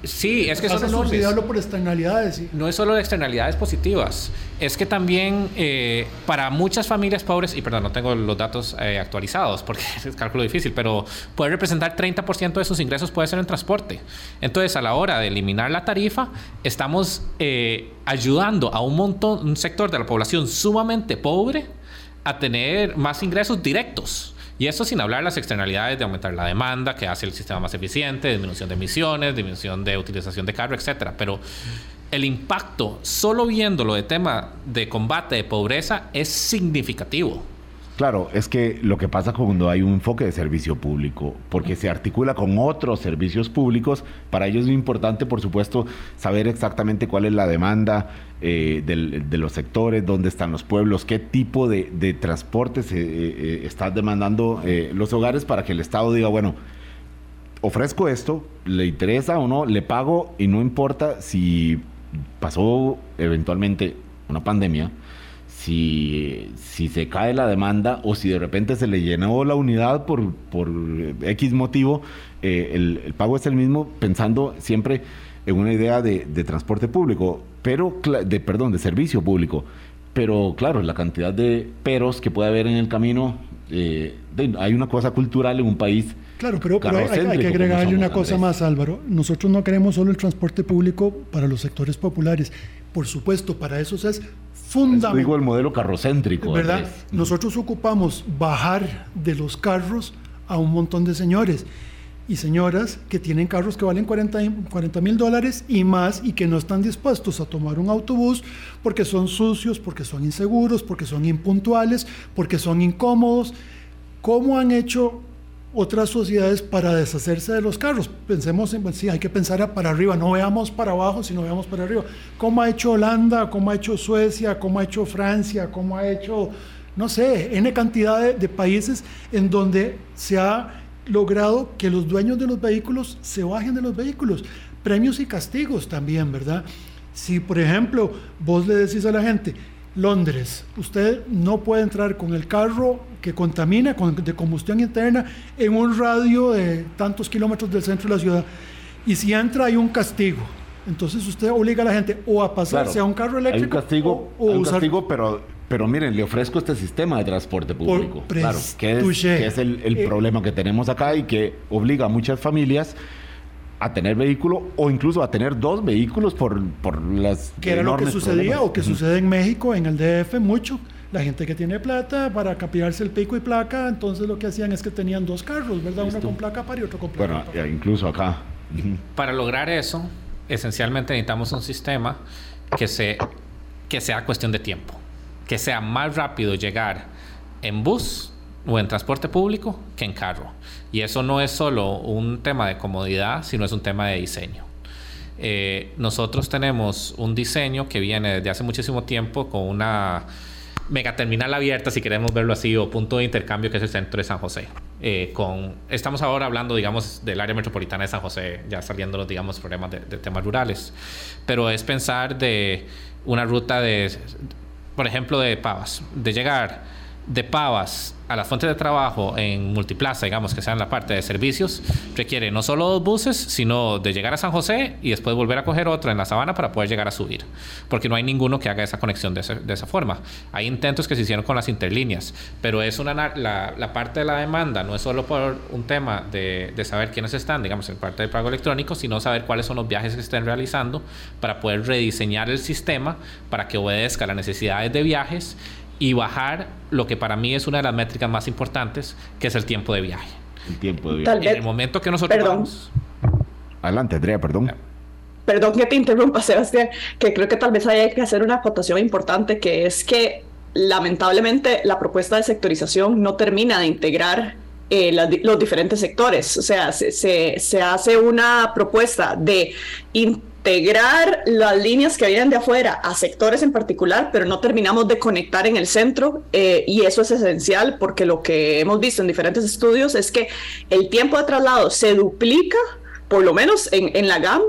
sí, es que son enormes. por externalidades. No es solo de externalidades positivas. Es que también eh, para muchas familias pobres, y perdón, no tengo los datos eh, actualizados porque es cálculo difícil, pero puede representar 30% de sus ingresos puede ser en transporte. Entonces, a la hora de eliminar la tarifa, estamos eh, ayudando a un montón, un sector de la población sumamente pobre a tener más ingresos directos. Y esto sin hablar las externalidades de aumentar la demanda, que hace el sistema más eficiente, disminución de emisiones, disminución de utilización de carro, etc. Pero el impacto, solo viéndolo de tema de combate de pobreza, es significativo. Claro, es que lo que pasa cuando hay un enfoque de servicio público, porque se articula con otros servicios públicos, para ellos es muy importante, por supuesto, saber exactamente cuál es la demanda eh, de los sectores, dónde están los pueblos, qué tipo de, transporte se eh, eh, están demandando los hogares para que el Estado diga, bueno, ofrezco esto, le interesa o no, le pago y no importa si pasó eventualmente una pandemia si, si se cae la demanda o si de repente se le llenó la unidad por, por X motivo, eh, el, pago es el mismo pensando siempre en una idea de, transporte público, pero de perdón, de servicio público. Pero claro, la cantidad de peros que puede haber en el camino, eh, hay una cosa cultural en un país. Claro, pero, hay, que agregarle una cosa más, Álvaro. Nosotros no queremos solo el transporte público para los sectores populares. Por supuesto, para eso es fundamental. Digo el modelo carrocéntrico. ¿Verdad? Nosotros ocupamos bajar de los carros a un montón de señores y señoras que tienen carros que valen 40 mil dólares y más y que no están dispuestos a tomar un autobús porque son sucios, porque son inseguros, porque son impuntuales, porque son incómodos. ¿Cómo han hecho otras sociedades para deshacerse de los carros. Pensemos en, sí, hay que pensar para arriba, no veamos para abajo, sino veamos para arriba. ¿Cómo ha hecho Holanda? ¿Cómo ha hecho Suecia? ¿Cómo ha hecho Francia? ¿Cómo ha hecho, no sé, N cantidad de, de países en donde se ha logrado que los dueños de los vehículos se bajen de los vehículos? Premios y castigos también, ¿verdad? Si, por ejemplo, vos le decís a la gente, Londres, usted no puede entrar con el carro que contamina con, de combustión interna en un radio de tantos kilómetros del centro de la ciudad. Y si entra hay un castigo. Entonces usted obliga a la gente o a pasarse Claro, a un carro eléctrico Hay un castigo, o, o hay un usar castigo, pero, pero miren, le ofrezco este sistema de transporte público. claro, que es, que es el, el Eh, problema que tenemos acá y que obliga a muchas familias a tener vehículo o incluso a tener dos vehículos por, por las que era lo que sucedía problemas. o que sucede en México, en el DF mucho. La gente que tiene plata para cambiarse el pico y placa, entonces lo que hacían es que tenían dos carros, ¿verdad? Uno con placa par y otro con placa Bueno, par. eh, incluso acá. Para lograr eso, esencialmente necesitamos un sistema que, se, que sea cuestión de tiempo. Que sea más rápido llegar en bus o en transporte público que en carro. Y eso no es solo un tema de comodidad, sino es un tema de diseño. Eh, nosotros tenemos un diseño que viene desde hace muchísimo tiempo con una megaterminal abierta, si queremos verlo así, o punto de intercambio que es el centro de San José. Eh, con, estamos ahora hablando, digamos, del área metropolitana de San José, ya saliendo los, digamos, problemas de, de temas rurales. Pero es pensar de una ruta de, por ejemplo, de Pavas, de llegar de Pavas a las fuentes de trabajo en multiplaza, digamos que sea en la parte de servicios, requiere no solo dos buses, sino de llegar a San José y después volver a coger otro en la sabana para poder llegar a subir. Porque no hay ninguno que haga esa conexión de, ese- de esa forma. Hay intentos que se hicieron con las interlíneas, pero es una, na- la, la parte de la demanda no es solo por un tema de, de saber quiénes están, digamos, en parte del pago electrónico, sino saber cuáles son los viajes que estén realizando para poder rediseñar el sistema para que obedezca las necesidades de viajes y bajar lo que para mí es una de las métricas más importantes, que es el tiempo de viaje. El tiempo de Tal viaje. En el momento que nosotros Perdón. vamos- Adelante, Andrea, perdón. Perdón que te interrumpa, Sebastián, que creo que tal vez hay que hacer una acotación importante, que es que lamentablemente la propuesta de sectorización no termina de integrar eh, los diferentes sectores. O sea, se, se- se hace una propuesta de integrar las líneas que vienen de afuera a sectores en particular, pero no terminamos de conectar en el centro eh, y eso es esencial porque lo que hemos visto en diferentes estudios es que el tiempo de traslado se duplica por lo menos en, en la GAM.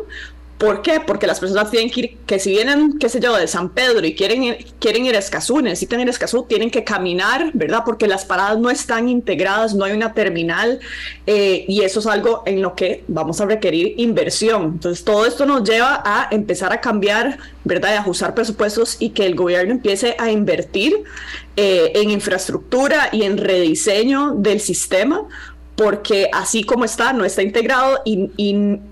¿Por qué? Porque las personas tienen que ir, que si vienen, qué sé yo, de San Pedro y quieren ir, quieren ir a Escazú, necesitan ir a Escazú, tienen que caminar, ¿verdad? Porque las paradas no están integradas, no hay una terminal eh, y eso es algo en lo que vamos a requerir inversión. Entonces, todo esto nos lleva a empezar a cambiar, ¿verdad? Y ajustar presupuestos y que el gobierno empiece a invertir eh, en infraestructura y en rediseño del sistema porque así como está, no está integrado y,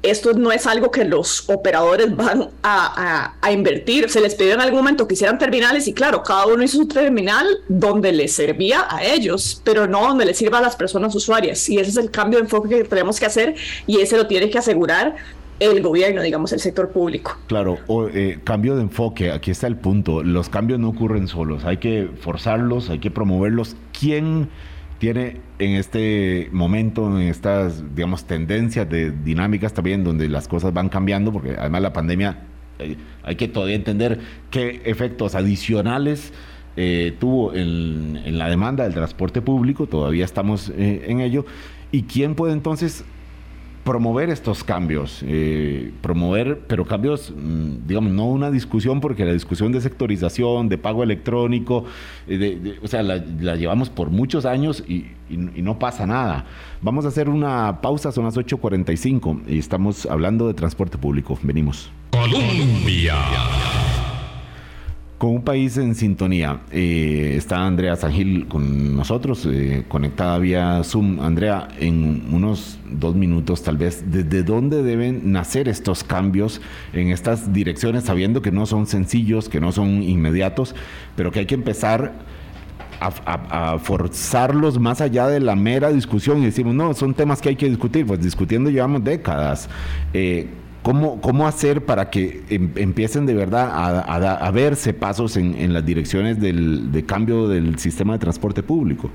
esto no es algo que los operadores van a invertir. Se les pidió en algún momento que hicieran terminales y claro, cada uno hizo su terminal donde les servía a ellos, pero no donde les sirva a las personas usuarias. Y ese es el cambio de enfoque que tenemos que hacer y ese lo tiene que asegurar el gobierno, digamos, el sector público. Claro, o, eh, cambio de enfoque, aquí está el punto. Los cambios no ocurren solos, hay que forzarlos, hay que promoverlos. ¿Quién tiene en este momento, en estas, digamos, tendencias de dinámicas también, donde las cosas van cambiando, porque además la pandemia, eh, hay que todavía entender qué efectos adicionales eh, tuvo en, en la demanda del transporte público, todavía estamos eh, en ello, y quién puede entonces promover estos cambios, eh, promover, pero cambios, mm, digamos, no una discusión, porque la discusión de sectorización, de pago electrónico, eh, o sea, la, llevamos por muchos años y, y- y no pasa nada. Vamos a hacer una pausa, son las 8.45 y estamos hablando de transporte público. Venimos. Colombia. Con un país en sintonía, eh, está Andrea Sangil con nosotros, eh, conectada vía Zoom. Andrea, en unos dos minutos tal vez, ¿desde dónde deben nacer estos cambios en estas direcciones, sabiendo que no son sencillos, que no son inmediatos, pero que hay que empezar a, forzarlos más allá de la mera discusión y decimos, no, son temas que hay que discutir, pues discutiendo llevamos décadas. Eh, ¿cómo, ¿Cómo hacer para que em- empiecen de verdad a, verse pasos en, las direcciones del, de cambio del sistema de transporte público?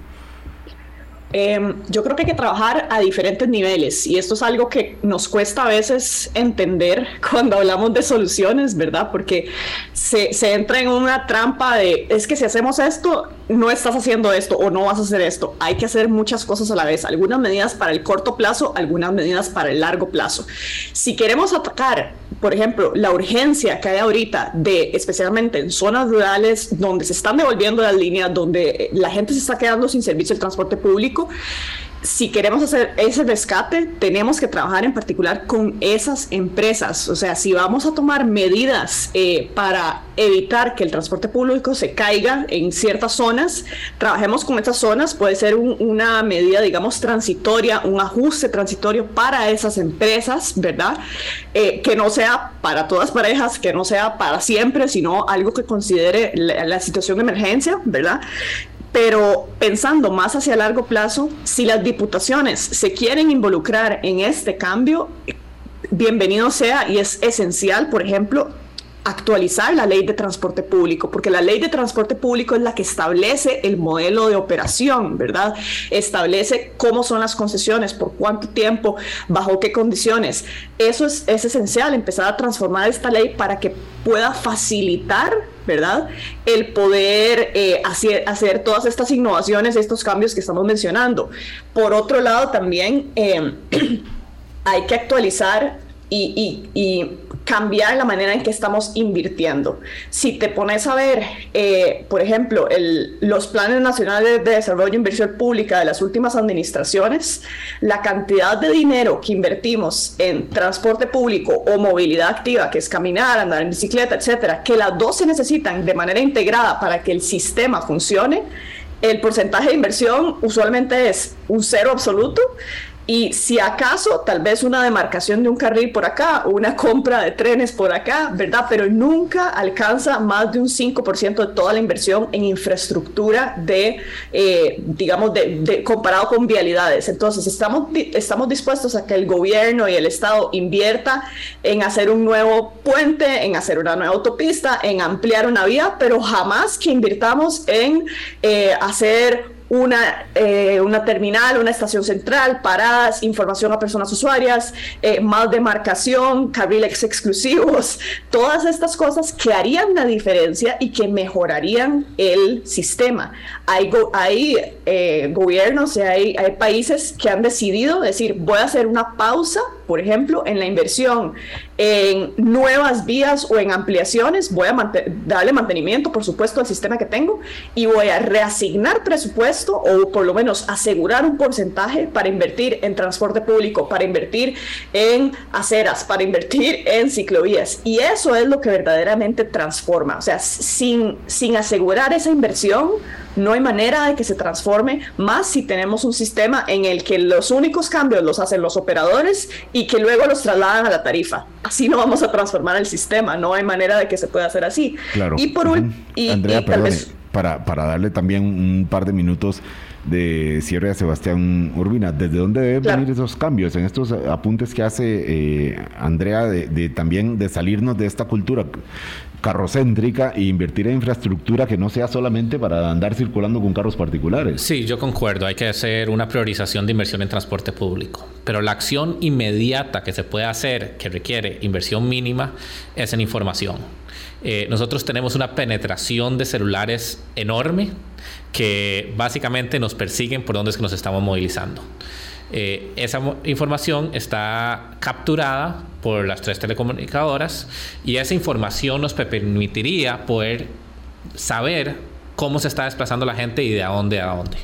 Eh, yo creo que hay que trabajar a diferentes niveles y esto es algo que nos cuesta a veces entender cuando hablamos de soluciones, ¿verdad? Porque se, se entra en una trampa de, es que si hacemos esto, no estás haciendo esto o no vas a hacer esto. Hay que hacer muchas cosas a la vez, algunas medidas para el corto plazo, algunas medidas para el largo plazo. Si queremos atacar, por ejemplo, la urgencia que hay ahorita de, especialmente en zonas rurales donde se están devolviendo las líneas, donde la gente se está quedando sin servicio del transporte público, si queremos hacer ese rescate, tenemos que trabajar en particular con esas empresas. O sea, si vamos a tomar medidas eh, para evitar que el transporte público se caiga en ciertas zonas, trabajemos con esas zonas. Puede ser una medida, digamos, transitoria, un ajuste transitorio para esas empresas, ¿verdad? Eh, que no sea para todas parejas, que no sea para siempre, sino algo que considere la, la situación de emergencia, ¿verdad? Pero pensando más hacia largo plazo, si las diputaciones se quieren involucrar en este cambio, bienvenido sea y es esencial, por ejemplo, actualizar la ley de transporte público, porque la ley de transporte público es la que establece el modelo de operación, ¿verdad? Establece cómo son las concesiones, por cuánto tiempo, bajo qué condiciones. Eso es, esencial, empezar a transformar esta ley para que pueda facilitar, ¿verdad? El poder eh, hacer, hacer, todas estas innovaciones, estos cambios que estamos mencionando. Por otro lado, también eh, hay que actualizar y, cambiar la manera en que estamos invirtiendo. Si te pones a ver, eh, por ejemplo, los planes nacionales de desarrollo e inversión pública de las últimas administraciones, la cantidad de dinero que invertimos en transporte público o movilidad activa, que es caminar, andar en bicicleta, etcétera, que las dos se necesitan de manera integrada para que el sistema funcione, el porcentaje de inversión usualmente es un cero absoluto y si acaso, tal vez una demarcación de un carril por acá, una compra de trenes por acá, ¿verdad? Pero nunca alcanza más de un 5% de toda la inversión en infraestructura de, eh, digamos, de, comparado con vialidades. Entonces, estamos, estamos dispuestos a que el gobierno y el Estado invierta en hacer un nuevo puente, en hacer una nueva autopista, en ampliar una vía, pero jamás que invirtamos en eh, hacer una, eh, una terminal, una estación central, paradas, información a personas usuarias, eh, más demarcación, carriles exclusivos, todas estas cosas que harían la diferencia y que mejorarían el sistema. Hay, hay eh, gobiernos y hay, hay países que han decidido decir, voy a hacer una pausa, por ejemplo, en la inversión en nuevas vías o en ampliaciones, voy a darle mantenimiento, por supuesto, al sistema que tengo y voy a reasignar presupuesto o por lo menos asegurar un porcentaje para invertir en transporte público, para invertir en aceras, para invertir en ciclovías. Y eso es lo que verdaderamente transforma. O sea, sin, sin asegurar esa inversión, no hay manera de que se transforme, más si tenemos un sistema en el que los únicos cambios los hacen los operadores y que luego los trasladan a la tarifa. Así no vamos a transformar el sistema, no hay manera de que se pueda hacer así. Claro. Y por y, Andrea, para, para darle también un par de minutos de cierre a Sebastián Urbina. ¿Desde dónde deben venir esos cambios? En estos apuntes que hace eh, Andrea de, también de salirnos de esta cultura carrocéntrica e invertir en infraestructura que no sea solamente para andar circulando con carros particulares. Sí, yo concuerdo, hay que hacer una priorización de inversión en transporte público, pero la acción inmediata que se puede hacer, que requiere inversión mínima, es en información. Eh, nosotros tenemos una penetración de celulares enorme que básicamente nos persiguen por donde es que nos estamos movilizando. Eh, esa información está capturada por las tres telecomunicadoras y esa información nos permitiría poder saber cómo se está desplazando la gente y de dónde a dónde.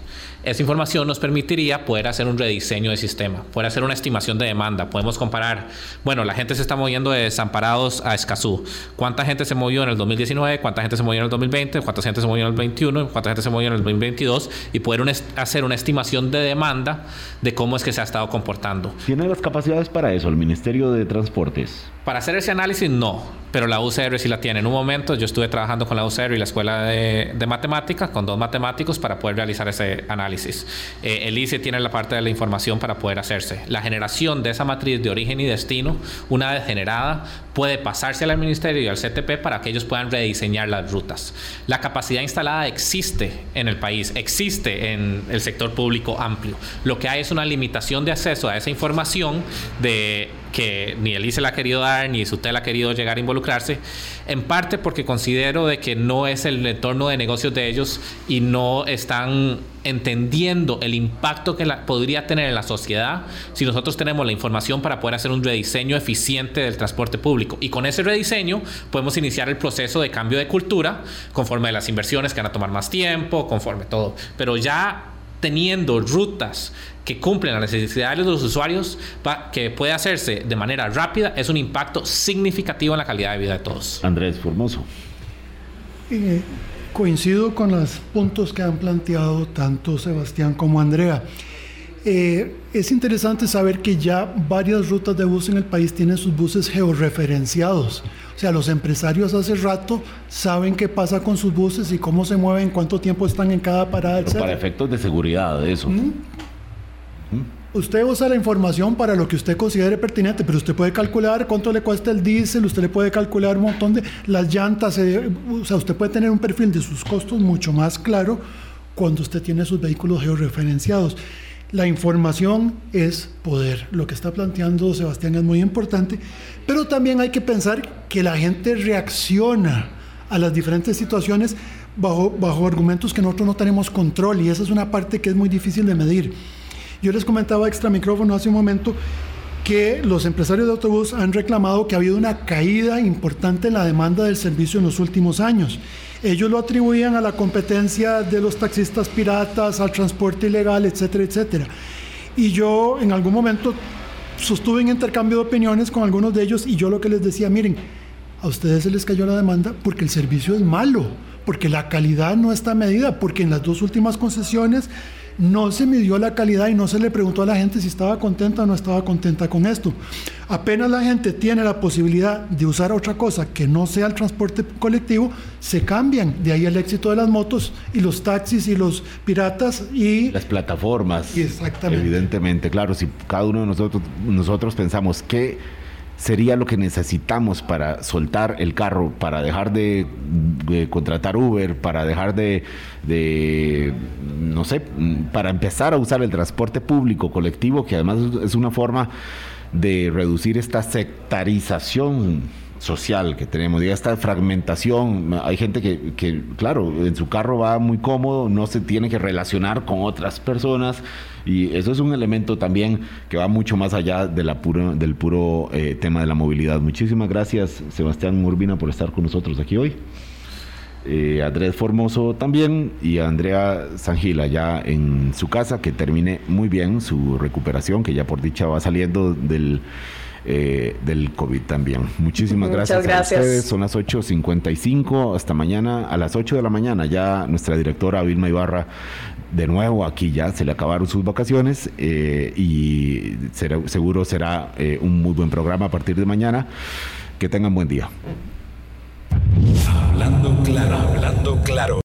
Esa información nos permitiría poder hacer un rediseño del sistema, poder hacer una estimación de demanda. Podemos comparar, bueno, la gente se está moviendo de Desamparados a Escazú. ¿Cuánta gente se movió en el 2019? ¿Cuánta gente se movió en el 2020? ¿Cuánta gente se movió en el 2021? ¿Cuánta gente se movió en el 2022? Y poder hacer una estimación de demanda de cómo es que se ha estado comportando. ¿Tiene las capacidades para eso el Ministerio de Transportes? Para hacer ese análisis, no pero la UCR sí la tiene. En un momento yo estuve trabajando con la UCR y la Escuela de, de Matemática, con dos matemáticos, para poder realizar ese análisis. Eh, el ICE tiene la parte de la información para poder hacerse. La generación de esa matriz de origen y destino, una vez generada, puede pasarse al Ministerio y al CTP para que ellos puedan rediseñar las rutas. La capacidad instalada existe en el país, existe en el sector público amplio. Lo que hay es una limitación de acceso a esa información de que ni el ICE la ha querido dar, ni SUTEL ha querido llegar a involucrarse, en parte porque considero de que no es el entorno de negocios de ellos y no están entendiendo el impacto que podría tener en la sociedad si nosotros tenemos la información para poder hacer un rediseño eficiente del transporte público. Y con ese rediseño podemos iniciar el proceso de cambio de cultura conforme a las inversiones que van a tomar más tiempo, conforme todo. Pero ya teniendo rutas que cumplen las necesidades de los usuarios, que puede hacerse de manera rápida, es un impacto significativo en la calidad de vida de todos. Andrés Formoso. Eh, coincido con los puntos que han planteado tanto Sebastián como Andrea. Eh, es interesante saber que ya varias rutas de bus en el país tienen sus buses georreferenciados. O sea, los empresarios hace rato saben qué pasa con sus buses y cómo se mueven, cuánto tiempo están en cada parada, etc. Para efectos de seguridad, de eso. ¿Mm? Usted usa la información para lo que usted considere pertinente, pero usted puede calcular cuánto le cuesta el diésel, usted le puede calcular un montón de las llantas, eh, o sea, usted puede tener un perfil de sus costos mucho más claro cuando usted tiene sus vehículos georreferenciados. La información es poder. Lo que está planteando Sebastián es muy importante, pero también hay que pensar que la gente reacciona a las diferentes situaciones bajo, bajo argumentos que nosotros no tenemos control y esa es una parte que es muy difícil de medir. Yo les comentaba extra micrófono hace un momento que los empresarios de autobús han reclamado que ha habido una caída importante en la demanda del servicio en los últimos años. Ellos lo atribuían a la competencia de los taxistas piratas, al transporte ilegal, etcétera, etcétera. Y yo en algún momento sostuve en intercambio de opiniones con algunos de ellos y yo lo que les decía, miren, a ustedes se les cayó la demanda porque el servicio es malo, porque la calidad no está medida, porque en las dos últimas concesiones no se midió la calidad y no se le preguntó a la gente si estaba contenta o no estaba contenta con esto. Apenas la gente tiene la posibilidad de usar otra cosa que no sea el transporte colectivo, se cambian. De ahí el éxito de las motos y los taxis y los piratas y... Las plataformas. Exactamente. Evidentemente, claro, si cada uno de nosotros, nosotros pensamos que sería lo que necesitamos para soltar el carro, para dejar de, contratar Uber, para dejar de, no sé, para empezar a usar el transporte público colectivo, que además es una forma de reducir esta sectarización social que tenemos y esta fragmentación. Hay gente que, que, claro, en su carro va muy cómodo, no se tiene que relacionar con otras personas y eso es un elemento también que va mucho más allá de la puro, del puro eh, tema de la movilidad. Muchísimas gracias, Sebastián Urbina, por estar con nosotros aquí hoy. Eh, Andrés Formoso también y Andrea Sangila ya en su casa, que termine muy bien su recuperación, que ya por dicha va saliendo del eh, del COVID también. Muchísimas gracias, gracias, a ustedes. Son las 8.55. Hasta mañana a las 8 de la mañana. Ya nuestra directora Vilma Ibarra, de nuevo aquí ya se le acabaron sus vacaciones eh, y seguro será eh, un muy buen programa a partir de mañana. Que tengan buen día. Hablando claro, hablando claro.